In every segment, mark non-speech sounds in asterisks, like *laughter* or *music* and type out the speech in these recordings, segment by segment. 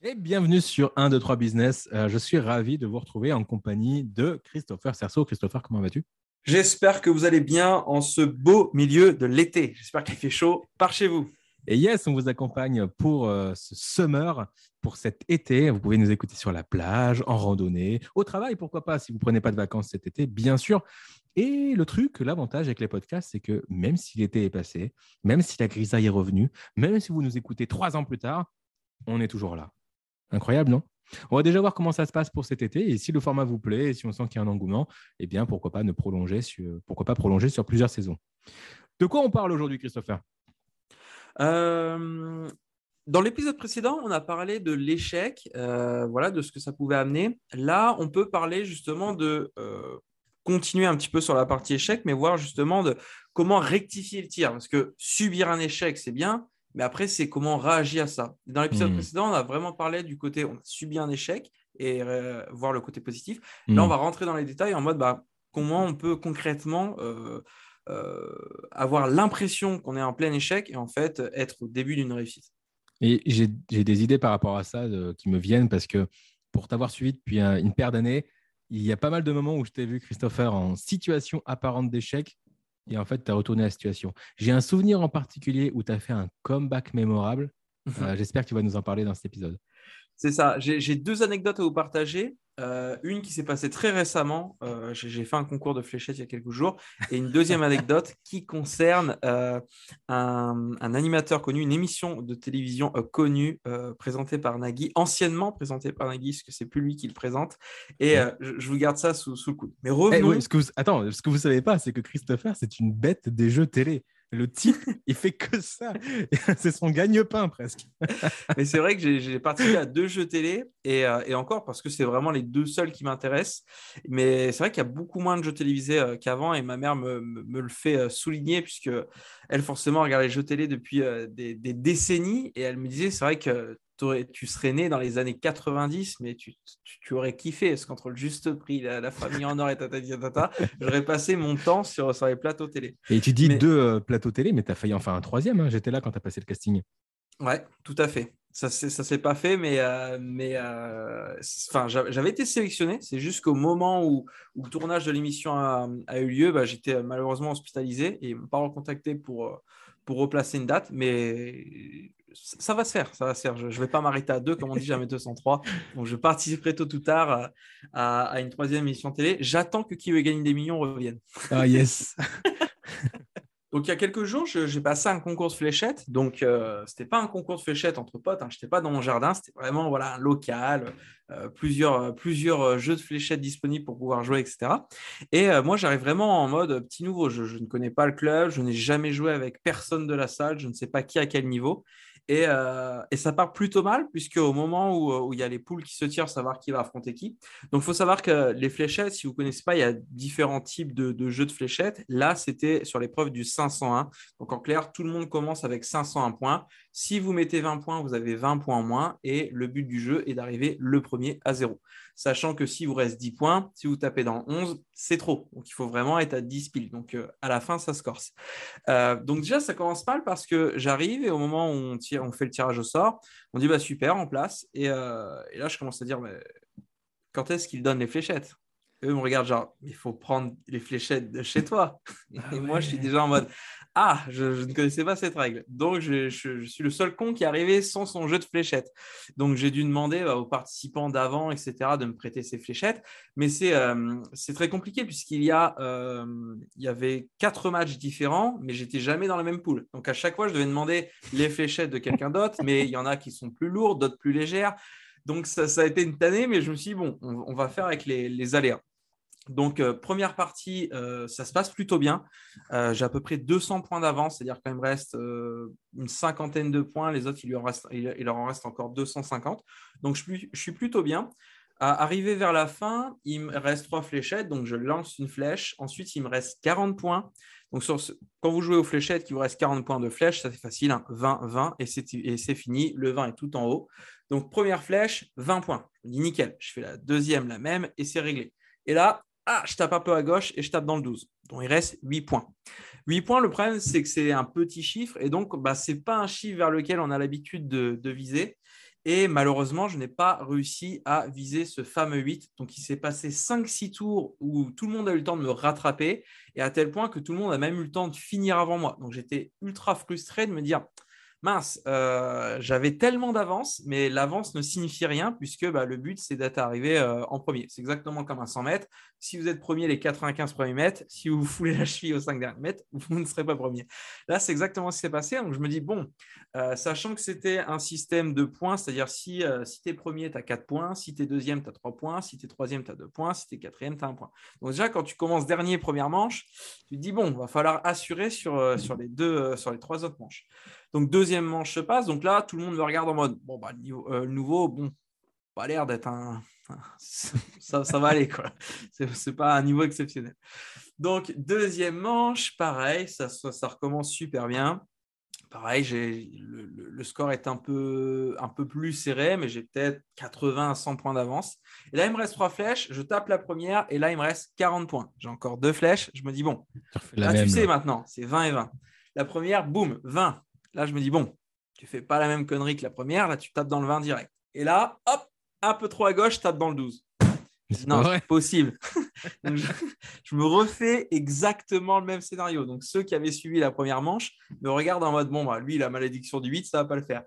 Et bienvenue sur 1, 2, 3 Business. Euh, je suis ravi de vous retrouver en compagnie de Christopher Cerceau. Christopher, comment vas-tu? J'espère que vous allez bien en ce beau milieu de l'été. J'espère qu'il fait chaud par chez vous. Et yes, on vous accompagne pour euh, ce summer, pour cet été. Vous pouvez nous écouter sur la plage, en randonnée, au travail, pourquoi pas, si vous ne prenez pas de vacances cet été, bien sûr. Et le truc, l'avantage avec les podcasts, c'est que même si l'été est passé, même si la grisaille est revenue, même si vous nous écoutez trois ans plus tard, on est toujours là. Incroyable, non? On va déjà voir comment ça se passe pour cet été et si le format vous plaît et si on sent qu'il y a un engouement, eh bien pourquoi pas ne prolonger sur, pas prolonger plusieurs saisons. De quoi on parle aujourd'hui, Christopher? Euh, Dans l'épisode précédent, on a parlé de l'échec, euh, voilà, de ce que ça pouvait amener. Là, on peut parler justement de euh, continuer un petit peu sur la partie échec, mais voir justement de comment rectifier le tir. Parce que subir un échec, c'est bien, mais après, c'est comment on réagit à ça. Dans l'épisode hmm. précédent, on a vraiment parlé du côté, on a subi un échec et euh, voir le côté positif. Là, on hmm. va rentrer dans les détails en mode bah, comment on peut concrètement euh, euh, avoir l'impression qu'on est en plein échec et en fait être au début d'une réussite. Et j'ai des idées par rapport à ça qui me viennent parce que pour t'avoir suivi depuis une paire d'années, il y a pas mal de moments où je t'ai vu, Christopher, en situation apparente d'échec et en fait, tu as retourné la situation. J'ai un souvenir en particulier où tu as fait un comeback mémorable. Mhm. Euh, j'espère que tu vas nous en parler dans cet épisode. C'est ça. J'ai deux anecdotes à vous partager. Euh, une qui s'est passée très récemment. Euh, j'ai fait un concours de fléchettes il y a quelques jours. Et une deuxième anecdote qui concerne euh, un, animateur connu, une émission de télévision connue présentée par Nagui, anciennement présentée par Nagui, parce que c'est plus lui qui le présente. Et je, vous garde ça sous, le coude. Mais revenons. Eh ce que attends, ce que vous ne savez pas, c'est que Christopher, c'est une bête des jeux télé. Le type, il fait que ça. *laughs* c'est son gagne-pain presque. *laughs* Mais c'est vrai que j'ai participé à deux jeux télé et, euh, et encore parce que c'est vraiment les deux seuls qui m'intéressent. Mais c'est vrai qu'il y a beaucoup moins de jeux télévisés euh, qu'avant et ma mère me, le fait euh, souligner puisque elle forcément regarde les jeux télé depuis des, décennies et elle me disait c'est vrai que tu serais né dans les années 90, mais tu, tu, aurais kiffé, parce qu'entre le juste prix, la, famille en or et tata, tata, j'aurais passé mon temps sur, sur les plateaux télé. Et tu dis deux euh, plateaux télé, mais tu as failli en faire un troisième. Hein. J'étais là quand tu as passé le casting. Ouais, tout à fait. Ça ne s'est pas fait, mais, euh, mais euh, j'avais été sélectionné. C'est juste qu'au moment où, où, le tournage de l'émission a, a, eu lieu, bah, j'étais malheureusement hospitalisé et ils ne m'ont pas recontacté pour, pour replacer une date. Mais ça va se faire, ça va se faire. Je ne vais pas m'arrêter à deux, comme on dit, jamais 203. Donc, je participerai tôt ou tard euh, à, une troisième émission télé. J'attends que Qui veut gagner des millions revienne. Ah, yes *laughs* Donc, il y a quelques jours, j'ai passé un concours de fléchettes. Donc, euh, ce n'était pas un concours de fléchettes entre potes. Hein. Je n'étais pas dans mon jardin. C'était vraiment voilà, un local, euh, plusieurs, plusieurs jeux de fléchettes disponibles pour pouvoir jouer, etc. Et moi, j'arrive vraiment en mode petit nouveau. Je, je, ne connais pas le club. Je n'ai jamais joué avec personne de la salle. Je ne sais pas qui à quel niveau. Euh, et, ça part plutôt mal, puisque au moment où, il y a les poules qui se tirent, savoir qui va affronter qui. Donc, il faut savoir que les fléchettes, si vous ne connaissez pas, il y a différents types de, jeux de fléchettes. Là, c'était sur l'épreuve du 501. Donc, en clair, tout le monde commence avec 501 points. Si vous mettez 20 points, vous avez 20 points en moins. Et le but du jeu est d'arriver le premier à zéro sachant que si vous reste 10 points, si vous tapez dans 11, c'est trop. Donc il faut vraiment être à 10 piles. Donc euh, à la fin, ça se corse. Euh, donc déjà, ça commence mal parce que j'arrive et au moment où on, tire, on fait le tirage au sort, on dit bah super, en place. Et, euh, et là, je commence à dire mais quand est-ce qu'il donne les fléchettes? Eux me regardent genre, il faut prendre les fléchettes de chez toi. *laughs* Ah et moi, je suis déjà en mode, ah, je, ne connaissais pas cette règle. Donc, je, suis le seul con qui est arrivé sans son jeu de fléchettes. Donc, j'ai dû demander bah, aux participants d'avant, etc., de me prêter ces fléchettes. Mais c'est euh, très compliqué puisqu'il y, euh, il y avait quatre matchs différents, mais j'étais jamais dans la même poule. Donc, à chaque fois, je devais demander les fléchettes de quelqu'un d'autre, mais il y en a qui sont plus lourdes, d'autres plus légères. Donc, ça, a été une tannée, mais je me suis dit, bon, on, va faire avec les, les aléas. Donc, euh, première partie, euh, ça se passe plutôt bien. Euh, j'ai à peu près 200 points d'avance, c'est-à-dire qu'il me reste une cinquantaine de points. Les autres, il, leur, reste, il, leur en reste encore 250. Donc, je, suis plutôt bien. arrivé vers la fin, il me reste trois fléchettes. Donc, je lance une flèche. Ensuite, il me reste 40 points. Donc, quand vous jouez aux fléchettes, il vous reste 40 points de flèche. Ça, c'est facile. 20, hein. 20, et c'est fini. Le 20 est tout en haut. Donc, première flèche, 20 points. Je dis nickel. Je fais la deuxième, la même, et c'est réglé. Et là, ah, je tape un peu à gauche et je tape dans le 12. Donc, il reste 8 points. 8 points, le problème, c'est que c'est un petit chiffre et donc, bah, ce n'est pas un chiffre vers lequel on a l'habitude de, viser. Et malheureusement, je n'ai pas réussi à viser ce fameux 8. Donc, il s'est passé 5-6 tours où tout le monde a eu le temps de me rattraper et à tel point que tout le monde a même eu le temps de finir avant moi. Donc, j'étais ultra frustré de me dire mince, euh, j'avais tellement d'avance, mais l'avance ne signifie rien puisque bah, le but, c'est d'être arrivé euh, en premier. C'est exactement comme un 100 mètres. Si vous êtes premier les 95 premiers mètres, si vous foulez la cheville aux 5 derniers mètres, vous ne serez pas premier. Là, c'est exactement ce qui s'est passé. Donc, je me dis, bon, euh, sachant que c'était un système de points, c'est-à-dire si, si tu es premier, tu as 4 points, si tu es deuxième, tu as 3 points, si tu es troisième, tu as 2 points, si tu es quatrième, tu as 1 point. Donc, déjà, quand tu commences dernier, première manche, tu te dis, bon, il va falloir assurer sur, sur, les deux, sur les trois autres manches. Donc, deuxième manche se passe. Donc là, tout le monde me regarde en mode bon, bah, le, nouveau, bon, pas l'air d'être un. *laughs* ça, ça, va aller, quoi. C'est pas un niveau exceptionnel. Donc, deuxième manche, pareil, ça, ça, recommence super bien. Pareil, le, le, score est un peu, un peu plus serré, mais j'ai peut-être 80 à 100 points d'avance. Et là, il me reste trois flèches. Je tape la première et là, il me reste 40 points. J'ai encore deux flèches. Je me dis, bon, là, tu sais maintenant, c'est 20 et 20. La première, boum, 20. Là, je me dis, bon, tu fais pas la même connerie que la première, là, tu tapes dans le 20 direct. Et là, hop, un peu trop à gauche, je tape dans le 12. Non, c'est possible. *laughs* je, me refais exactement le même scénario. Donc, ceux qui avaient suivi la première manche me regardent en mode bon, bah, lui, la malédiction du 8, ça va pas le faire.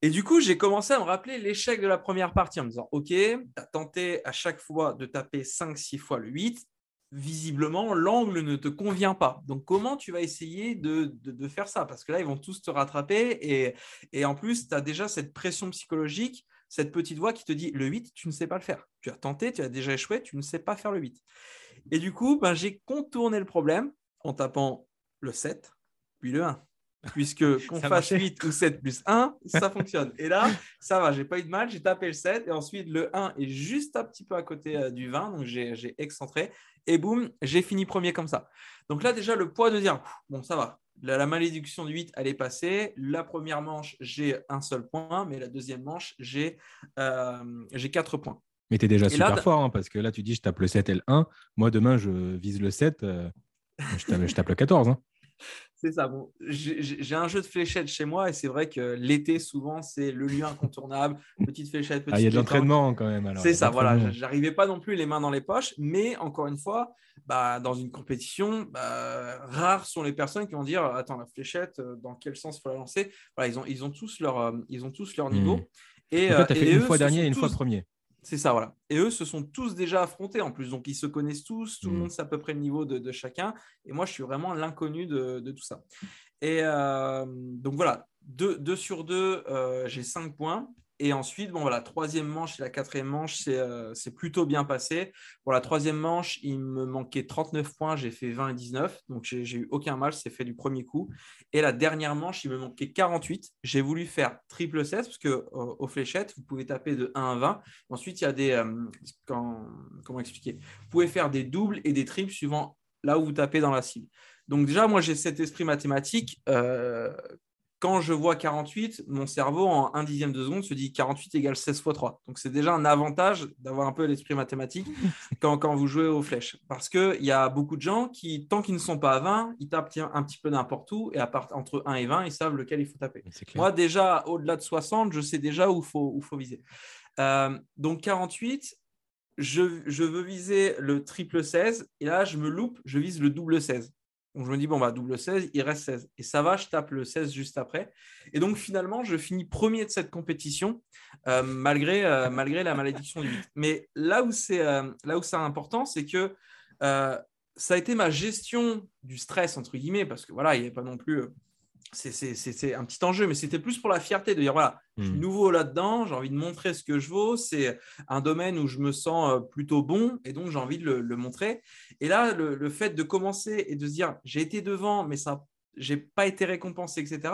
Et du coup, j'ai commencé à me rappeler l'échec de la première partie en me disant Ok, tu as tenté à chaque fois de taper 5-6 fois le 8 visiblement, l'angle ne te convient pas. Donc, comment tu vas essayer de, faire ça? Parce que là, ils vont tous te rattraper. Et, et en plus, tu as déjà cette pression psychologique, cette petite voix qui te dit le 8, tu ne sais pas le faire. Tu as tenté, tu as déjà échoué, tu ne sais pas faire le 8. Et du coup, ben, j'ai contourné le problème en tapant le 7, puis le 1 puisque *laughs* qu'on fasse 8 ou 7 plus 1, ça *laughs* fonctionne. Et là, ça va, j'ai pas eu de mal, j'ai tapé le 7 et ensuite le 1 est juste un petit peu à côté euh, du 20, donc j'ai excentré et boum, j'ai fini premier comme ça. Donc là, déjà, le poids de dire, bon, ça va, la, malédiction du 8, elle est passée. La première manche, j'ai un seul point, mais la deuxième manche, j'ai euh, 4 points. Mais tu es déjà super fort, hein, parce que là, tu dis, je tape le 7 et le 1. Moi, demain, je vise le 7, euh, je, tape, je, tape, le 14. Hein. C'est ça. Bon, j'ai un jeu de fléchettes chez moi et c'est vrai que l'été, souvent, c'est le lieu incontournable. *laughs* Petite fléchette, petite ah, Il y a de l'entraînement quand même. C'est ça, voilà. J'arrivais pas non plus les mains dans les poches, mais encore une fois, bah, dans une compétition, bah, rares sont les personnes qui vont dire Attends, la fléchette, euh, dans quel sens il faut la lancer? Voilà, ils, ont, ils, ont tous leur, euh, ils ont tous leur niveau. Hmm. Et, tu as fait une fois dernier et une fois premier. C'est ça, voilà. Et eux se sont tous déjà affrontés en plus. Donc, ils se connaissent tous. Tout le mm. monde sait à peu près le niveau de, chacun. Et moi, je suis vraiment l'inconnu de, tout ça. Et euh, donc, voilà. Deux, sur deux, euh, j'ai cinq points. Et ensuite, bon, voilà, troisième manche et la quatrième manche, c'est euh, plutôt bien passé. Pour la troisième manche, il me manquait 39 points, j'ai fait 20 et 19. Donc, j'ai eu aucun mal, c'est fait du premier coup. Et la dernière manche, il me manquait 48. J'ai voulu faire triple 16 parce que euh, fléchettes, vous pouvez taper de 1 à 20. Ensuite, il y a des. Euh, comment expliquer? Vous pouvez faire des doubles et des triples suivant là où vous tapez dans la cible. Donc, déjà, moi, j'ai cet esprit mathématique quand je vois 48, mon cerveau, en un dixième de seconde, se dit 48 égale 16 fois 3. Donc, c'est déjà un avantage d'avoir un peu l'esprit mathématique *laughs* quand, quand, vous jouez aux flèches. Parce qu'il y a beaucoup de gens qui, tant qu'ils ne sont pas à 20, ils tapent un petit peu n'importe où et à part, entre 1 et 20, ils savent lequel il faut taper. Moi, déjà, au-delà de 60, je sais déjà où il faut, faut viser. Euh, donc, 48, je, je veux viser le triple 16 et là, je me loupe, je vise le double 16. Donc je me dis, bon, bah, double 16, il reste 16. Et ça va, je tape le 16 juste après. Et donc finalement, je finis premier de cette compétition, euh, malgré, euh, malgré la malédiction du 8. Mais là où c'est euh, là où c'est important, c'est que ça a été ma gestion du stress, entre guillemets, parce que voilà, il n'y avait pas non plus c'est un petit enjeu, mais c'était plus pour la fierté de dire voilà, je suis hmm. nouveau là-dedans, j'ai envie de montrer ce que je vaux. C'est un domaine où je me sens euh, plutôt bon et donc j'ai envie de le, montrer. Et là, le, fait de commencer et de se dire j'ai été devant, mais ça j'ai pas été récompensé, etc.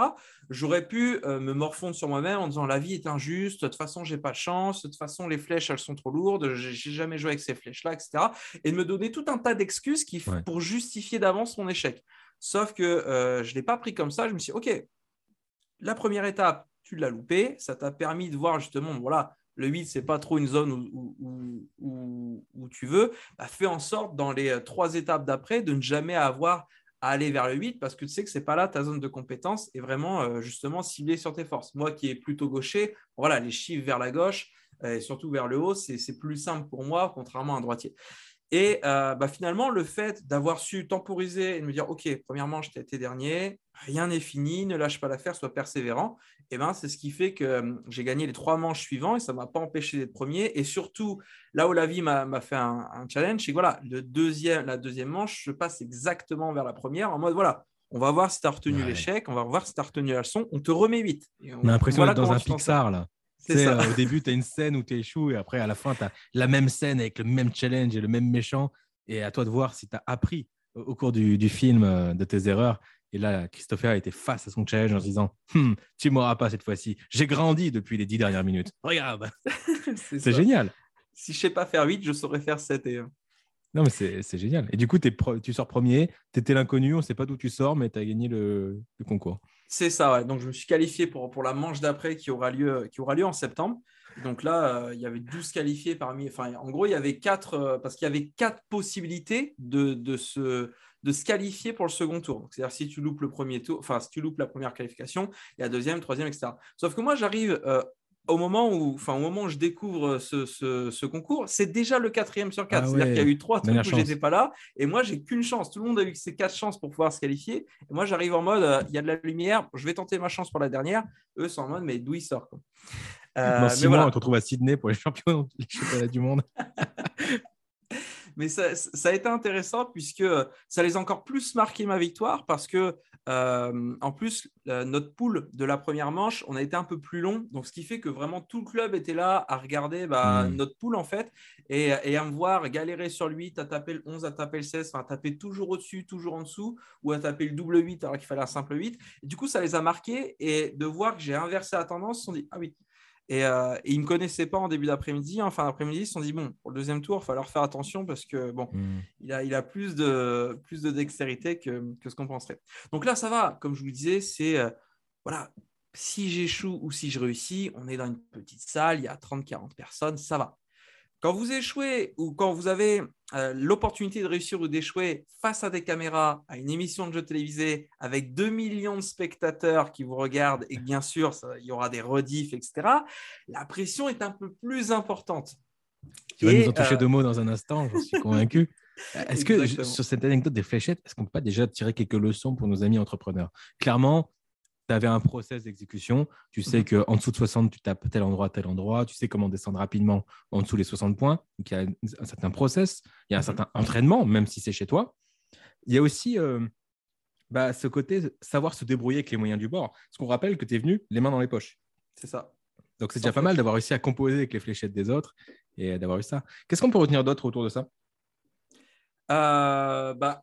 J'aurais pu euh, me morfondre sur moi-même en disant la vie est injuste, de toute façon j'ai pas de chance, de toute façon les flèches elles sont trop lourdes, j'ai jamais joué avec ces flèches-là, etc. Et de me donner tout un tas d'excuses qui pour justifier d'avance mon échec. Sauf que euh, je ne l'ai pas pris comme ça. Je me suis dit, OK, la première étape, tu l'as loupé. Ça t'a permis de voir justement, voilà, le 8, ce n'est pas trop une zone où, tu veux. Bah, fais en sorte, dans les euh, trois étapes d'après, de ne jamais avoir à aller vers le 8 parce que tu sais que ce n'est pas là ta zone de compétence et vraiment euh, justement ciblé sur tes forces. Moi qui est plutôt gaucher, voilà, les chiffres vers la gauche et surtout vers le haut, c'est plus simple pour moi, contrairement à un droitier. Et euh, bah, finalement, le fait d'avoir su temporiser et de me dire, OK, premièrement, je t'ai été dernier, rien n'est fini, ne lâche pas l'affaire, sois persévérant, et eh ben, c'est ce qui fait que euh, j'ai gagné les trois manches suivants et ça ne m'a pas empêché d'être premier. Et surtout, là où la vie m'a fait un, challenge, c'est que voilà, le deuxième, la deuxième manche, je passe exactement vers la première en mode, voilà, on va voir si tu as retenu l'échec, on va voir si tu as retenu la leçon, on te remet vite. on, a l'impression d'être dans un Pixar, là. Euh, au début, tu as une scène où tu échoues et après, à la fin, tu as la même scène avec le même challenge et le même méchant. Et à toi de voir si tu as appris au, cours du, film euh, de tes erreurs. Et là, Christopher était face à son challenge en se disant hum, Tu m'auras pas cette fois-ci. J'ai grandi depuis les dix dernières minutes. *laughs* Regarde C'est *laughs* génial. Si je sais pas faire 8, je saurais faire 7 et 1. Non, mais c'est génial. Et du coup, tu sors premier, tu étais l'inconnu, on ne sait pas d'où tu sors, mais tu as gagné le concours. C'est ça. Donc, je me suis qualifié pour, pour la manche d'après qui, aura lieu, qui aura lieu en septembre. Donc là, euh, il y avait 12 qualifiés parmi. Enfin, en gros, il y avait quatre, euh, parce qu'il y avait quatre possibilités de, de, se, de se qualifier pour le second tour. C'est-à-dire, si tu loupes le premier tour, enfin, si tu loupes la première qualification, il y a deuxième, troisième, etc. Sauf que moi, j'arrive euh, au moment où, enfin, au moment où je découvre ce, concours, c'est déjà le quatrième sur quatre. Ah C'est-à-dire qu'il y a eu trois trucs où j'étais pas là, et moi j'ai qu'une chance. Tout le monde a eu ses quatre chances pour pouvoir se qualifier. Et moi j'arrive en mode, euh, il y a de la lumière, je vais tenter ma chance pour la dernière. Eux sont en mode, mais d'où il sort quoi. Euh, Dans six mois, on te retrouve à Sydney pour les championnats du monde. *laughs* mais ça, ça, a été intéressant puisque ça les a encore plus marqué ma victoire parce que euh, en plus, notre poule de la première manche, on a été un peu plus long. Donc, ce qui fait que vraiment tout le club était là à regarder bah, hmm. notre poule, en fait, et, à me voir galérer sur le 8, à taper le 11, à taper le 16, à taper toujours au-dessus, toujours en dessous, ou à taper le double 8 alors qu'il fallait un simple 8. du coup, ça les a marqués. Et de voir que j'ai inversé la tendance, ils se sont dit Ah oui, et, euh, ils ne me connaissaient pas en début d'après-midi. En fin d'après-midi, ils se sont dit bon, pour le deuxième tour, il va falloir faire attention parce que bon, hmm. il, a, il a plus de, plus de dextérité que, que ce qu'on penserait. Donc là, ça va. Comme je vous le disais, c'est euh, voilà, si j'échoue ou si je réussis, on est dans une petite salle, il y a 30-40 personnes, ça va. Quand vous échouez ou quand vous avez euh, l'opportunité de réussir ou d'échouer face à des caméras, à une émission de jeu télévisé avec 2 millions de spectateurs qui vous regardent et bien sûr, il y aura des rediffs, etc., la pression est un peu plus importante. Tu vas nous en toucher euh, deux mots dans un instant, j'en suis convaincu. *laughs* Est-ce que sur cette anecdote des fléchettes, est-ce qu'on peut pas déjà tirer quelques leçons pour nos amis entrepreneurs? Clairement, tu avais un process d'exécution. Tu sais mmh qu'en dessous de 60, tu tapes tel endroit, tel endroit. Tu sais comment descendre rapidement en dessous des 60 points. Donc, il y a un certain process, il y a un mmh certain entraînement, même si c'est chez toi. Il y a aussi euh, bah, ce côté savoir se débrouiller avec les moyens du bord. Parce qu'on rappelle que tu es venu les mains dans les poches. C'est ça. Donc, c'est déjà pas mal d'avoir réussi à composer avec les fléchettes des autres et d'avoir eu ça. Qu'est-ce qu'on peut retenir d'autre autour de ça? Euh, bah,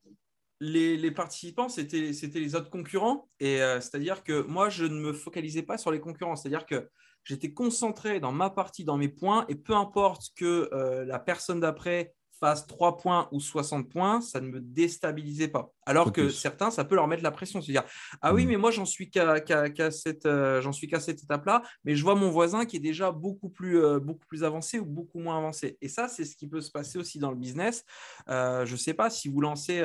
les, participants, c'était les autres concurrents. Et euh, c'est-à-dire que moi, je ne me focalisais pas sur les concurrents. C'est-à-dire que j'étais concentré dans ma partie, dans mes points. Et peu importe que euh, la personne d'après fasse 3 points ou 60 points, ça ne me déstabilisait pas. Alors que certains, ça peut leur mettre la pression. Se dire, ah oui, hmm. mais moi, j'en suis qu'à cette, euh, cette étape-là, mais je vois mon voisin qui est déjà beaucoup plus, beaucoup plus avancé ou beaucoup moins avancé. Et ça, c'est ce qui peut se passer aussi dans le business. je ne sais pas si vous lancez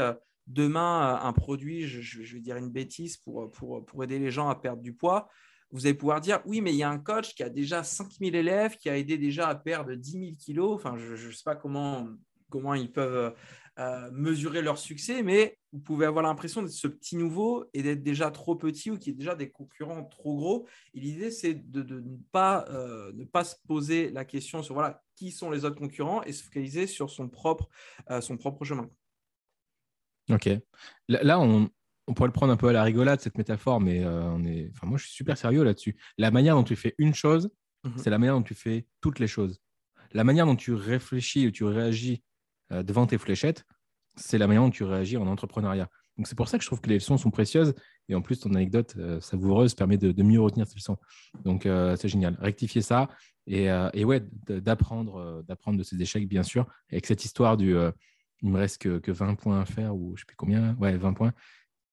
demain un produit, je, vais dire une bêtise, pour, pour, aider les gens à perdre du poids, vous allez pouvoir dire, oui, mais il y a un coach qui a déjà 5000 élèves, qui a aidé déjà à perdre 10 000 kilos. Enfin, je ne sais pas comment, comment ils peuvent euh, mesurer leur succès, mais vous pouvez avoir l'impression d'être ce petit nouveau et d'être déjà trop petit ou qu'il y ait déjà des concurrents trop gros. Et l'idée, c'est de, ne, pas, euh, ne pas se poser la question sur voilà, qui sont les autres concurrents et se focaliser sur son propre, euh, son propre chemin. Ok. Là, on, on pourrait le prendre un peu à la rigolade, cette métaphore, mais on est... enfin, moi, je suis super sérieux là-dessus. La manière dont tu fais une chose, mhm. c'est la manière dont tu fais toutes les choses. La manière dont tu réfléchis ou tu réagis devant tes fléchettes, c'est la manière dont tu réagis en entrepreneuriat. Donc c'est pour ça que je trouve que les leçons sont précieuses. Et en plus, ton anecdote savoureuse permet de, mieux retenir ces leçons. Donc c'est génial. Rectifier ça et, et ouais, d'apprendre, d'apprendre de ces échecs, bien sûr. Avec cette histoire du il me reste que, que, 20 points à faire, ou je ne sais plus combien, ouais, 20 points.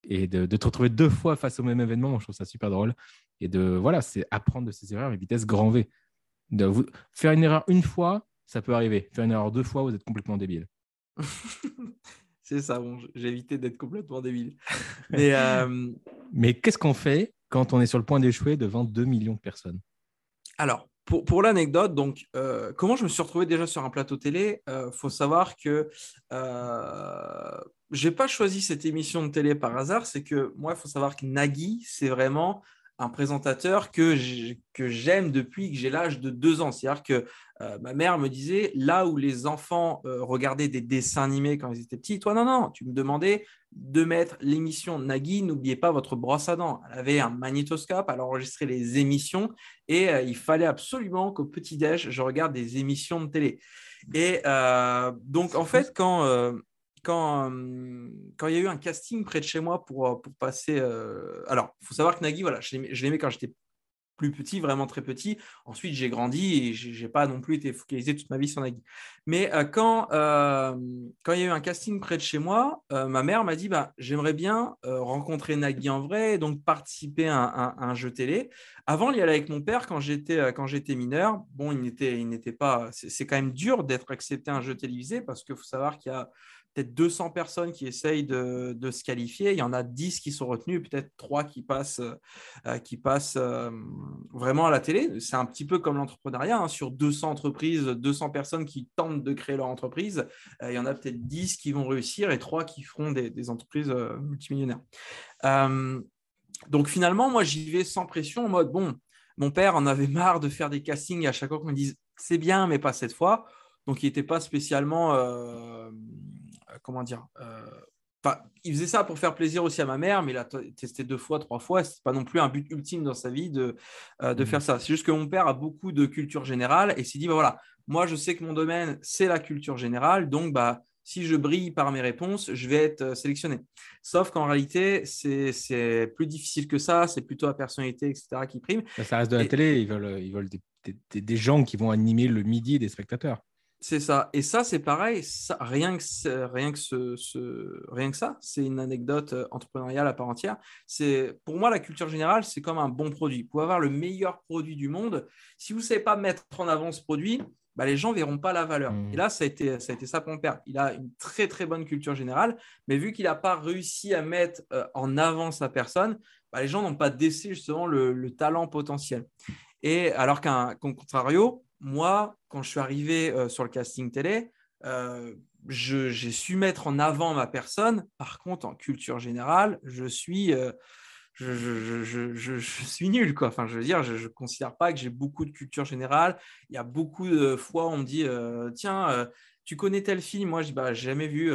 Et de, te retrouver deux fois face au même événement, je trouve ça super drôle. Et de, voilà, c'est apprendre de ses erreurs et vitesse grand V. De vous, faire une erreur une fois, ça peut arriver. Faire une erreur deux fois, vous êtes complètement débile. *laughs* c'est ça, bon, j'ai évité d'être complètement débile. Mais, euh, *laughs* Mais qu'est-ce qu'on fait quand on est sur le point d'échouer devant 2 millions de personnes? Alors, pour, l'anecdote, donc, euh, comment je me suis retrouvé déjà sur un plateau télé? Il euh, faut savoir que euh, je n'ai pas choisi cette émission de télé par hasard. C'est que moi, il faut savoir que Nagui, c'est vraiment un présentateur que j'aime depuis que j'ai l'âge de deux ans. C'est-à-dire que euh, ma mère me disait, là où les enfants regardaient des dessins animés quand ils étaient petits, toi, non, non, tu me demandais de mettre l'émission Nagui, n'oubliez pas votre brosse à dents. Elle avait un magnétoscope, elle enregistrait les émissions et euh, il fallait absolument qu'au petit-déj, je regarde des émissions de télé. Et donc, en fait, quand quand, quand il y a eu un casting près de chez moi pour, pour passer. alors, il faut savoir que Nagui, voilà, je l'aimais quand j'étais plus petit, vraiment très petit. Ensuite, j'ai grandi et je n'ai pas non plus été focalisé toute ma vie sur Nagui. Mais quand, quand il y a eu un casting près de chez moi, ma mère m'a dit bah, J'aimerais bien rencontrer Nagui en vrai, donc participer à un, jeu télé. Avant, il y allait avec mon père quand j'étais, quand j'étais mineur. Bon, il n'était, il n'était pas. C'est, quand même dur d'être accepté à un jeu télévisé parce qu'il faut savoir qu'il y a peut-être 200 personnes qui essayent de, se qualifier. Il y en a 10 qui sont retenus, peut-être 3 qui passent, euh, qui passent euh, vraiment à la télé. C'est un petit peu comme l'entrepreneuriat. Hein. Sur 200 entreprises, 200 personnes qui tentent de créer leur entreprise, euh, il y en a peut-être 10 qui vont réussir et 3 qui feront des, entreprises multimillionnaires. donc finalement, moi, j'y vais sans pression, en mode, bon, mon père en avait marre de faire des castings à chaque fois qu'on me dise, c'est bien, mais pas cette fois. Donc, il n'était pas spécialement comment dire euh, il faisait ça pour faire plaisir aussi à ma mère, mais il a testé deux fois, trois fois. Ce n'est pas non plus un but ultime dans sa vie de, euh, de mmh. faire ça. C'est juste que mon père a beaucoup de culture générale et s'est dit bah, voilà, moi, je sais que mon domaine, c'est la culture générale. Donc, bah, si je brille par mes réponses, je vais être euh, sélectionné. Sauf qu'en réalité, c'est plus difficile que ça. C'est plutôt la personnalité, etc., qui prime. Ça reste de la télé. Ils veulent, ils veulent des gens qui vont animer le midi des spectateurs. C'est ça. Et ça, c'est pareil. rien, que rien, que ce, rien que ça, c'est une anecdote entrepreneuriale à part entière. C'est Pour moi, la culture générale, c'est comme un bon produit. Pour avoir le meilleur produit du monde, si vous ne savez pas mettre en avant ce produit, bah, les gens ne verront pas la valeur. Mmh. Et là, ça a, été, ça a été ça pour mon père. Il a une très, très bonne culture générale, mais vu qu'il n'a pas réussi à mettre euh, en avant sa personne, bah, les gens n'ont pas décelé justement le, le talent potentiel. Et alors qu'un contrario, moi, quand je suis arrivé euh, sur le casting télé, euh, j'ai su mettre en avant ma personne. Par contre, en culture générale, je suis, euh, nul. Quoi. Enfin, je veux dire, je ne considère pas que j'ai beaucoup de culture générale. Il y a beaucoup de fois, on me dit Tiens, tu connais tel film? Moi, je dis bah, jamais vu.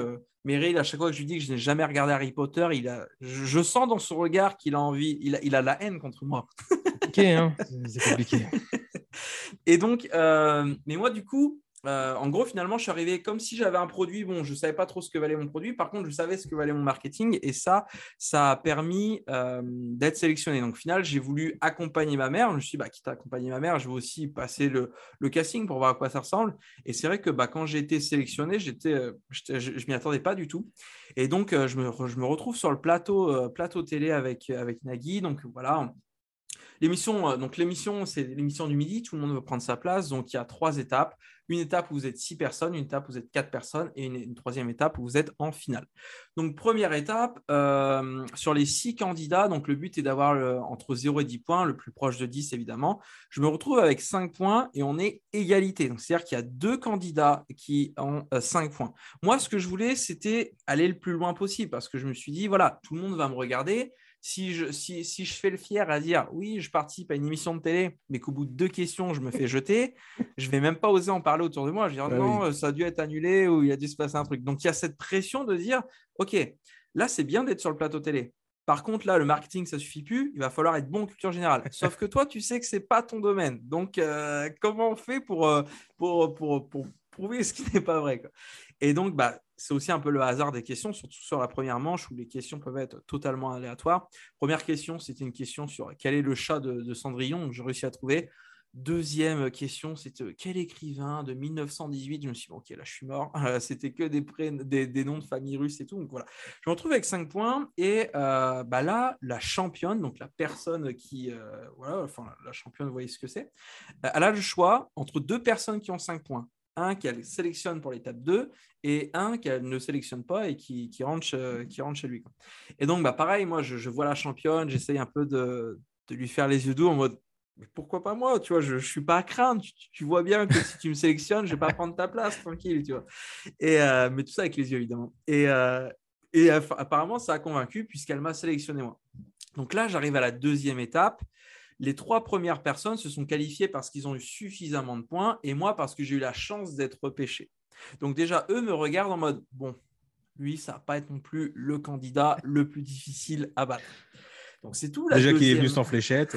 Meryl, à chaque fois que je lui dis que je n'ai jamais regardé Harry Potter, il a, je, sens dans son regard qu'il a envie, il a la haine contre moi. *laughs* hein *laughs* c'est compliqué. *laughs* Et donc, euh, mais moi, du coup, euh, en gros, finalement, je suis arrivé comme si j'avais un produit. Bon, je ne savais pas trop ce que valait mon produit. Par contre, je savais ce que valait mon marketing. Et ça, ça a permis euh, d'être sélectionné. Donc, au final, j'ai voulu accompagner ma mère. Je me suis dit, bah, quitte à accompagner ma mère, je vais aussi passer le, casting pour voir à quoi ça ressemble. Et c'est vrai que bah, quand j'ai été sélectionné, j'étais, je ne m'y attendais pas du tout. Et donc, je me, je, me, retrouve sur le plateau, plateau télé avec, avec Nagui. Donc, voilà, L'émission, euh, donc l'émission, c'est l'émission du midi, tout le monde veut prendre sa place. Donc il y a trois étapes. Une étape où vous êtes six personnes, une étape où vous êtes quatre personnes et une, troisième étape où vous êtes en finale. Donc première étape, euh, sur les six candidats, donc le but est d'avoir entre 0 et 10 points, le plus proche de 10 évidemment. Je me retrouve avec 5 points et on est égalité. Donc c'est-à-dire qu'il y a deux candidats qui ont 5 euh, points. Moi, ce que je voulais, c'était aller le plus loin possible parce que je me suis dit, voilà, tout le monde va me regarder si je, si, si je fais le fier à dire oui, je participe à une émission de télé, mais qu'au bout de deux questions, je me fais jeter, *laughs* je vais même pas oser en parler autour de moi. Je vais dire bah non, ça a dû être annulé ou il a dû se passer un truc. Donc il y a cette pression de dire ok, là c'est bien d'être sur le plateau télé. Par contre, là, le marketing, ça suffit plus. Il va falloir être bon en culture générale. *laughs* Sauf que toi, tu sais que c'est pas ton domaine. Donc, euh, comment on fait pour, euh, pour, pour, pour, prouver ce qui n'est pas vrai Et donc, bah, c'est aussi un peu le hasard des questions, surtout sur la première manche où les questions peuvent être totalement aléatoires. Première question, c'était une question sur quel est le chat de, Cendrillon. Donc, j'ai réussi à trouver. Deuxième question, c'était quel écrivain de 1918 Je me suis dit, ok, là, je suis mort. *laughs* c'était que des, des, noms de famille russes et tout. Donc voilà, je me retrouve avec 5 points. Et euh, bah là, la championne, donc la personne qui. Euh, voilà, enfin, la championne, vous voyez ce que c'est. Elle a le choix entre deux personnes qui ont 5 points. Un qu'elle sélectionne pour l'étape 2 et un qu'elle ne sélectionne pas et qui, qui, rentre, chez, qui rentre chez lui. Et donc, bah, pareil, moi, je, vois la championne, j'essaye un peu de, de lui faire les yeux doux en mode pourquoi pas moi Tu vois, je ne suis pas à craindre. Tu, vois bien que si tu me sélectionnes, je ne vais pas prendre ta place, tranquille, tu vois. Et, euh, mais tout ça avec les yeux, évidemment. Et, euh, et apparemment, ça a convaincu puisqu'elle m'a sélectionné moi. Donc là, j'arrive à la deuxième étape. Les trois premières personnes se sont qualifiées parce qu'ils ont eu suffisamment de points et moi parce que j'ai eu la chance d'être repêché. Donc déjà, eux me regardent en mode, bon, lui, ça va pas être non plus le candidat le plus difficile à battre. Donc c'est tout. déjà qu'il est venu sans fléchette.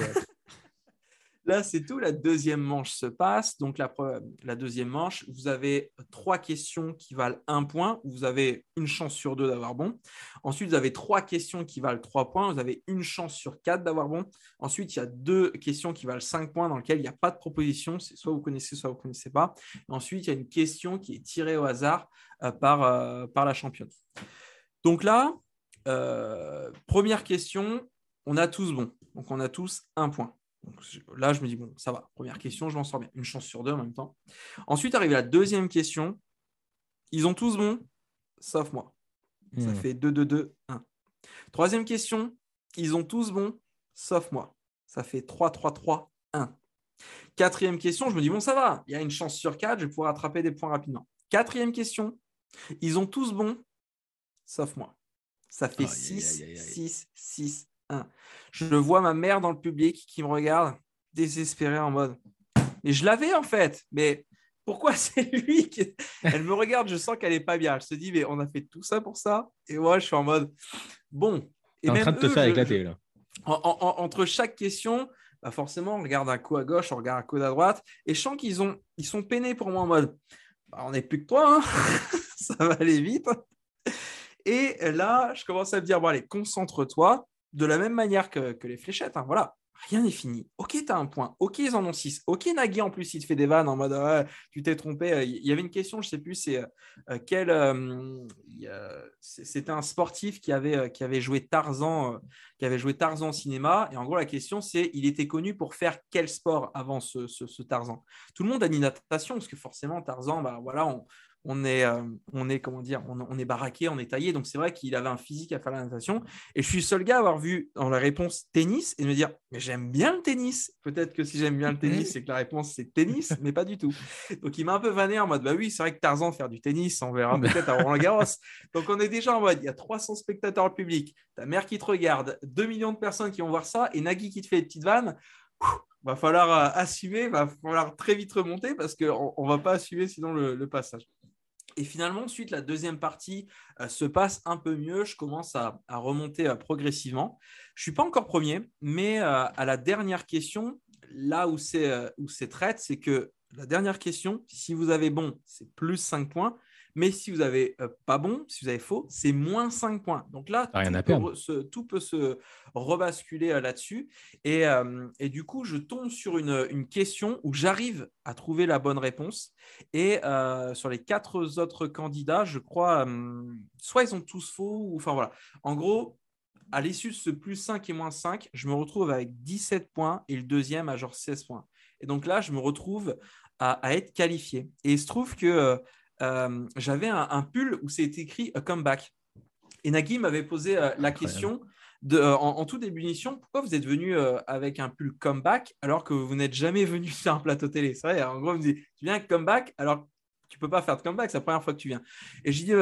Là, c'est tout. La deuxième manche se passe. Donc, la, deuxième manche, vous avez trois questions qui valent un point. Vous avez une chance sur deux d'avoir bon. Ensuite, vous avez trois questions qui valent trois points. Vous avez une chance sur quatre d'avoir bon. Ensuite, il y a deux questions qui valent cinq points dans lesquelles il n'y a pas de proposition. C'est soit vous connaissez, soit vous ne connaissez pas. ensuite, il y a une question qui est tirée au hasard euh, par, euh, par la championne. Donc là, euh, première question, on a tous bon. Donc, on a tous un point là, je me dis, bon, ça va. Première question, je m'en sors bien. Une chance sur deux en même temps. Ensuite, arrive la deuxième question. Ils ont tous bon, sauf moi. Ça hmm. fait 2, 2, 2, 1. Troisième question. Ils ont tous bon, sauf moi. Ça fait 3, 3, 3, 1. Quatrième question, je me dis, bon, ça va. Il y a une chance sur quatre, je vais pouvoir attraper des points rapidement. Quatrième question. Ils ont tous bon, sauf moi. Ça fait 6, 6, 6, je vois ma mère dans le public qui me regarde désespérée en mode Mais je l'avais en fait, mais pourquoi *laughs* c'est lui qui. Elle me regarde, je sens qu'elle n'est pas bien. Elle se dit Mais on a fait tout ça pour ça Et moi, je suis en mode Bon. Et en train de te faire éclater là. entre chaque question, bah forcément, on regarde un coup à gauche, on regarde un coup à droite, et je sens qu'ils ont, ils sont peinés pour moi en mode bah, On n'est plus que toi, hein. *laughs* ça va aller vite. Et là, je commence à me dire Bon, allez, concentre-toi de la même manière que, les fléchettes. Hein, voilà, rien n'est fini. Ok, tu as un point. Ok, ils en ont six. Ok, Nagui, en plus, il te fait des vannes en mode tu t'es trompé. Il y avait une question, je sais plus, c'est euh, quel. Euh, c'était un sportif qui avait, qui avait joué Tarzan, euh, qui avait joué Tarzan cinéma. Et en gros, la question, c'est il était connu pour faire quel sport avant ce, Tarzan? Tout le monde a dit natation, parce que forcément, Tarzan, bah, voilà, on, on est, euh, on est comment dire, on, est baraqué, on est taillé. Donc c'est vrai qu'il avait un physique à faire la natation. Et je suis le seul gars à avoir vu dans la réponse tennis et de me dire, mais j'aime bien le tennis. Peut-être que si j'aime bien le tennis, c'est que la réponse c'est tennis, mais pas du tout. *laughs* Donc il m'a un peu vanné en mode, bah oui, c'est vrai que Tarzan faire du tennis, on verra *laughs* peut-être à Roland Garros. Donc on est déjà en mode, il y a 300 spectateurs au public, ta mère qui te regarde, 2 millions de personnes qui vont voir ça et Nagui qui te fait des petites vannes. va falloir euh, assumer, va falloir très vite remonter parce qu'on ne va pas assumer sinon le passage. Et finalement, ensuite, la deuxième partie euh, se passe un peu mieux. Je commence à, remonter euh, progressivement. Je ne suis pas encore premier, mais euh, à la dernière question, là où c'est traite, c'est que la dernière question, si vous avez bon, c'est plus 5 points. Mais si vous n'avez euh, pas bon, si vous avez faux, c'est moins 5 points. Donc là, tout, peut se, rebasculer euh, là-dessus. Euh, et, du coup, je tombe sur une, question où j'arrive à trouver la bonne réponse. Et sur les quatre autres candidats, je crois, soit ils ont tous faux, ou enfin voilà. En gros, à l'issue de ce plus 5 et moins 5, je me retrouve avec 17 points et le deuxième à genre 16 points. Et donc là, je me retrouve à, à être qualifié. Et il se trouve que euh, j'avais un, pull où c'est écrit a comeback. Et Nagui m'avait posé euh, la question de, euh, en, tout début d'émission pourquoi vous êtes venu avec un pull comeback alors que vous n'êtes jamais venu *laughs* sur un plateau télé? C'est vrai, en gros, vous me dit tu viens avec comeback alors tu peux pas faire de comeback, c'est la première fois que tu viens. Et j'ai dit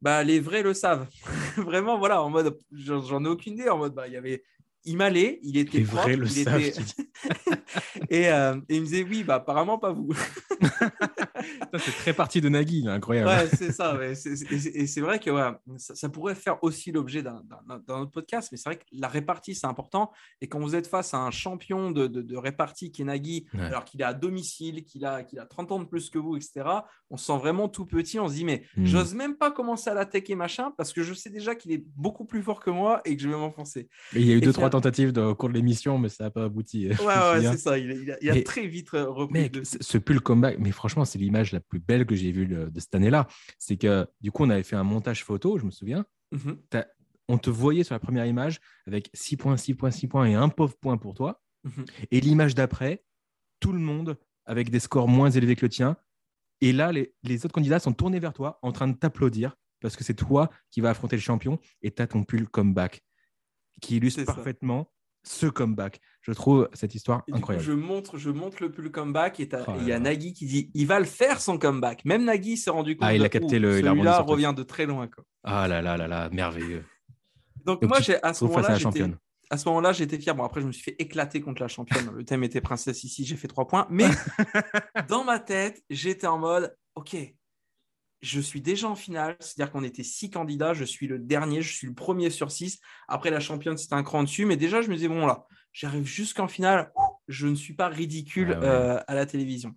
bah, les vrais le savent. *laughs* Vraiment, voilà, en mode, j'en ai aucune idée. En mode, bah, il y avait il m'allait, il était les vrais le savent, *laughs* et, et, il me disait oui, bah apparemment pas vous. C'est très parti de Nagui, incroyable. Ouais, c'est ça. et c'est vrai que ça, pourrait faire aussi l'objet d'un autre podcast, mais c'est vrai que la répartie, c'est important. Et quand vous êtes face à un champion de, de, répartie qui est Nagui, alors qu'il est à domicile, qu'il a, qu'il a 30 ans de plus que vous, etc., on se sent vraiment tout petit. On se dit, mais hmm. j'ose même pas commencer à l'attaquer, machin, parce que je sais déjà qu'il est beaucoup plus fort que moi et que je vais m'enfoncer. Il y a eu deux, trois tentatives de, au cours de l'émission, mais ça n'a pas abouti. Ouais, ouais, c'est ça. Il, a, très vite repris. Mec, ce pull comeback, mais franchement, c'est l'image la plus belle que j'ai vue de cette année-là. C'est que du coup, on avait fait un montage photo, je me souviens. Mhm. On te voyait sur la première image avec 6 points, 6 points, 6 points et un pauvre point pour toi. Mhm. Et l'image d'après, tout le monde avec des scores moins élevés que le tien. Et là, les, les autres candidats sont tournés vers toi en train de t'applaudir parce que c'est toi qui vas affronter le champion et tu as ton pull comeback qui illustre parfaitement ce comeback. Je trouve cette histoire incroyable. je, montre, je montre le pull comeback et oh il y a Nagui qui dit il va le faire son comeback. Même Nagui s'est rendu compte. Ah, il a capté le. Celui-là revient de très loin. Quoi. Ah là là là là, merveilleux. Donc, moi, j'ai à ce moment-là, à ce moment-là, j'étais fier. Bon, après, je me suis fait éclater contre la championne. *laughs* Le thème était princesse ici, j'ai fait trois points. Mais *laughs* dans ma tête, j'étais en mode, OK, je suis déjà en finale, c'est-à-dire qu'on était six candidats, je suis le dernier, je suis le premier sur six. Après, la championne, c'était un cran dessus, mais déjà, je me disais, bon, là, j'arrive jusqu'en finale, je ne suis pas ridicule euh, à la télévision.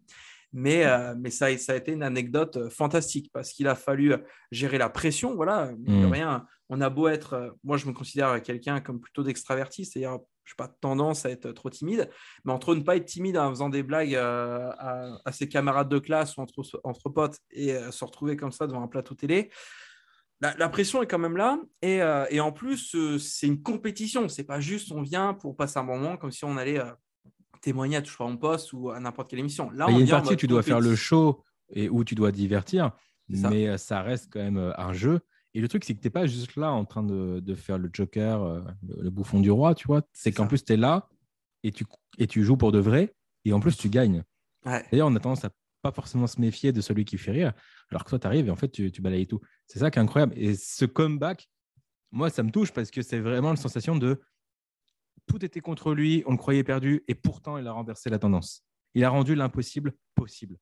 Mais, euh, mais ça, ça a été une anecdote euh, fantastique parce qu'il a fallu gérer la pression. Voilà, mmh. rien, on a beau être, moi, je me considère quelqu'un comme plutôt d'extraverti, c'est-à-dire je n'ai pas tendance à être trop timide, mais entre ne pas être timide en faisant des blagues euh, à, ses camarades de classe ou entre, entre potes et euh, se retrouver comme ça devant un plateau télé, la, pression est quand même là. Et, euh, et en plus, c'est une compétition. C'est pas juste on vient pour passer un bon moment comme si on allait témoigner à Touche pas mon poste ou à n'importe quelle émission. Là, il y a une partie où tu dois faire le show et où tu dois divertir, mais ça reste quand même un jeu. Et le truc, c'est que tu n'es pas juste là en train de, de faire le Joker, euh, le, bouffon du roi, tu vois. C'est qu'en plus, tu es là et tu, et tu joues pour de vrai. Et en plus, tu gagnes. D'ailleurs, on a tendance à pas forcément se méfier de celui qui fait rire, alors que toi, tu arrives et en fait, tu, tu balayes tout. C'est ça qui est incroyable. Et ce comeback, moi, ça me touche parce que c'est vraiment la sensation de tout était contre lui, on le croyait perdu, et pourtant, il a renversé la tendance. Il a rendu l'impossible possible.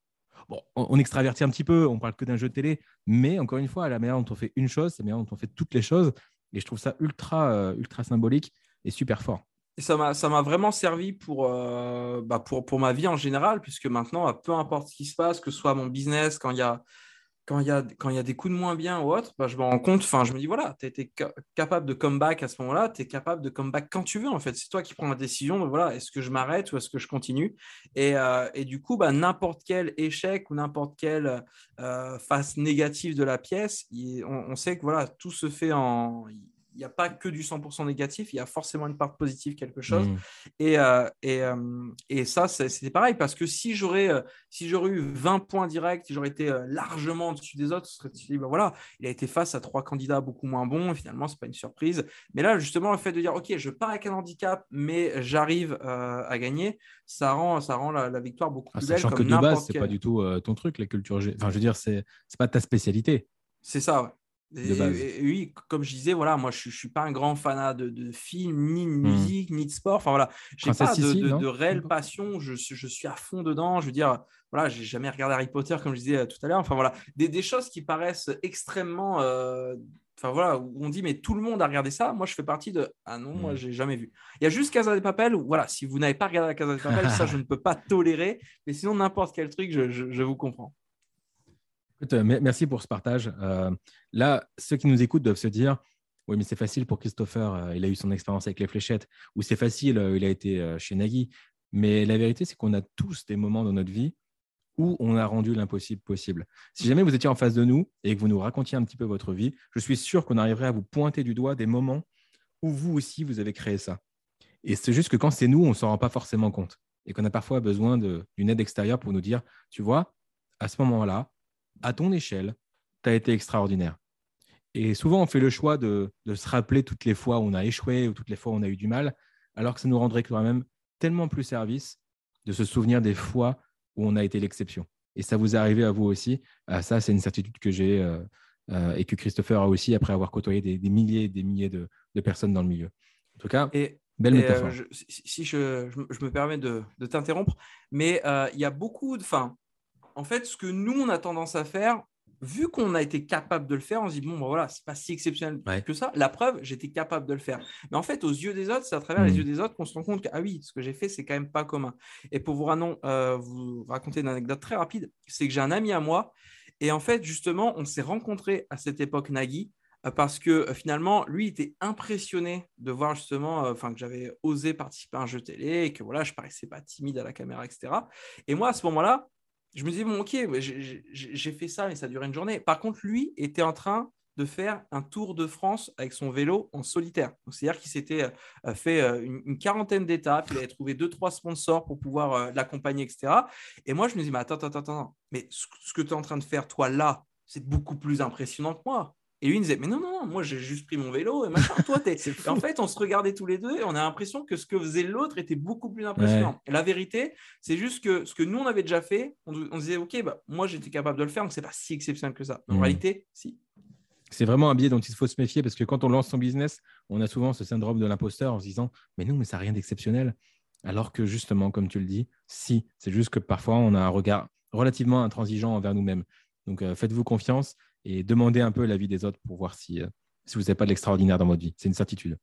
Bon, on, extravertit un petit peu, on parle que d'un jeu télé, mais encore une fois, la manière dont on fait une chose, c'est la manière dont on fait toutes les choses. Et je trouve ça ultra, euh, ultra symbolique et super fort. Et ça m'a vraiment servi pour, euh, bah pour, pour ma vie en général, puisque maintenant, peu importe ce qui se passe, que ce soit mon business, quand il y a, quand il y a, des coups de moins bien ou autre, bah, je me rends compte, je me dis, voilà, tu été capable de comeback à ce moment-là, tu es capable de comeback quand tu veux, en fait. C'est toi qui prends la décision de, voilà, est-ce que je m'arrête ou est-ce que je continue? Et, euh, du coup, bah, n'importe quel échec ou n'importe quelle euh, face négative de la pièce, on, sait que, voilà, tout se fait en n'y a pas que du 100% négatif, il y a forcément une part positive, quelque chose. Mm. Et, euh, et, euh, et, ça, c'était pareil, parce que si j'aurais euh, si eu 20 points directs, si j'aurais été largement au-dessus des autres, ce serait dit, ben voilà, il a été face à trois candidats beaucoup moins bons, et finalement, ce n'est pas une surprise. Mais là, justement, le fait de dire, OK, je pars avec un handicap, mais j'arrive à gagner, ça rend, ça rend la, victoire beaucoup ah, plus belle. Sachant que de base, ce n'est pas du tout ton truc, la culture. Enfin, je veux dire, ce n'est pas ta spécialité. C'est ça, ouais oui, comme je disais, voilà, moi je ne suis pas un grand fanat de, de films, ni de hmm. musique, ni de sport. Enfin voilà, j'ai pas de, de, réelle passion. Je, je, suis à fond dedans. Je veux dire, voilà, j'ai jamais regardé Harry Potter comme je disais euh, tout à l'heure. Enfin voilà, des, des, choses qui paraissent extrêmement. Euh, enfin voilà, où on dit mais tout le monde a regardé ça. Moi je fais partie de ah non, moi hmm. j'ai jamais vu. Il y a juste Casa de Papel. Où, voilà, si vous n'avez pas regardé la Casa de Papel, ça je ne peux pas tolérer. Mais sinon n'importe quel truc, je, je vous comprends. Euh, merci pour ce partage. Euh, là, ceux qui nous écoutent doivent se dire oui, mais c'est facile pour Christopher, euh, il a eu son expérience avec les fléchettes, ou c'est facile, il a été chez Nagui. Mais la vérité, c'est qu'on a tous des moments dans notre vie où on a rendu l'impossible possible. Si jamais vous étiez en face de nous et que vous nous racontiez un petit peu votre vie, je suis sûr qu'on arriverait à vous pointer du doigt des moments où vous aussi, vous avez créé ça. Et c'est juste que quand c'est nous, on ne s'en rend pas forcément compte et qu'on a parfois besoin d'une aide extérieure pour nous dire, tu vois, à ce moment-là, à ton échelle, tu as été extraordinaire. Et souvent, on fait le choix de, se rappeler toutes les fois où on a échoué ou toutes les fois où on a eu du mal, alors que ça nous rendrait quand même tellement plus service de se souvenir des fois où on a été l'exception. Et ça vous est arrivé à vous aussi. Ah, ça, c'est une certitude que j'ai euh, euh, et que Christopher a aussi après avoir côtoyé des, milliers et des milliers de, personnes dans le milieu. En tout cas, belle métaphore. Euh, si je, me permets de, t'interrompre, mais il y a beaucoup de. Fin, en fait, ce que nous, on a tendance à faire, vu qu'on a été capable de le faire, on se dit bon, ben voilà, c'est pas si exceptionnel que ça. La preuve, j'étais capable de le faire. Mais en fait, aux yeux des autres, c'est à travers les hmm. yeux des autres qu'on se rend compte que ah oui, ce que j'ai fait, c'est quand même pas commun. Et pour vous, euh, vous raconter une anecdote très rapide, c'est que j'ai un ami à moi, et en fait, justement, on s'est rencontrés à cette époque Nagui euh, parce que euh, finalement, lui était impressionné de voir justement, enfin que j'avais osé participer à un jeu télé et que voilà, je paraissais pas timide à la caméra, etc. Et moi, à ce moment-là, je me disais, bon, ok, j'ai fait ça, mais ça duré une journée. Par contre, lui était en train de faire un tour de France avec son vélo en solitaire. C'est-à-dire qu'il s'était euh, fait euh, une, quarantaine d'étapes, il avait trouvé deux, trois sponsors pour pouvoir euh, l'accompagner, etc. Et moi, je me dis, mais attends, attends, attends, mais ce que tu es en train de faire, toi, là, c'est beaucoup plus impressionnant que moi. Et lui, il disait, mais non, non, non, moi, j'ai juste pris mon vélo et machin. Toi, t'es. *laughs* en fait, on se regardait tous les deux et on a l'impression que ce que faisait l'autre était beaucoup plus impressionnant. Et la vérité, c'est juste que ce que nous, on avait déjà fait, on, disait, OK, bah, moi, j'étais capable de le faire, donc c'est pas si exceptionnel que ça. En mmh. réalité, si. C'est vraiment un biais dont il faut se méfier parce que quand on lance son business, on a souvent ce syndrome de l'imposteur en se disant, mais non, mais ça n'a rien d'exceptionnel. Alors que justement, comme tu le dis, si, c'est juste que parfois, on a un regard relativement intransigeant envers nous-mêmes. Donc, euh, faites-vous confiance et demandez un peu l'avis des autres pour voir si, euh, si vous n'avez pas de l'extraordinaire dans votre vie. C'est une certitude.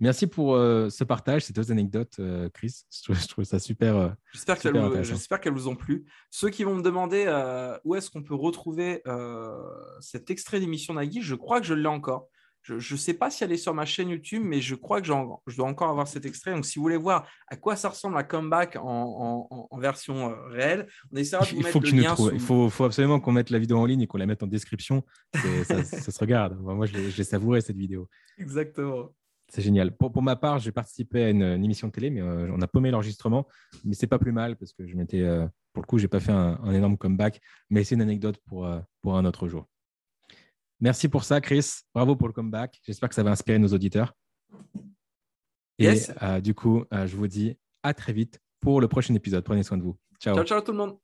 Merci pour euh, ce partage, ces deux anecdotes, euh, Chris. Je trouve, ça super. J'espère qu'elles vous, ont plu. Ceux qui vont me demander où est-ce qu'on peut retrouver cet extrait d'émission Nagui, je crois que je l'ai encore. Je ne sais pas si elle est sur ma chaîne YouTube, mais je crois que je dois encore avoir cet extrait. Donc, si vous voulez voir à quoi ça ressemble un comeback en, version euh, réelle, on essaiera de vous il le lien. Il faut, absolument qu'on mette la vidéo en ligne et qu'on la mette en description. *laughs* Ça, se regarde. Moi, je l'ai savouré cette vidéo. Exactement. C'est génial. Pour, ma part, j'ai participé à une, émission de télé, mais euh, on a paumé l'enregistrement. Mais c'est pas plus mal parce que je m'étais, euh, pour le coup, j'ai pas fait un, énorme comeback. Mais c'est une anecdote pour, pour un autre jour. Merci pour ça, Chris. Bravo pour le comeback. J'espère que ça va inspirer nos auditeurs. Et euh, du coup, euh, je vous dis à très vite pour le prochain épisode. Prenez soin de vous. Ciao. Ciao, ciao tout le monde.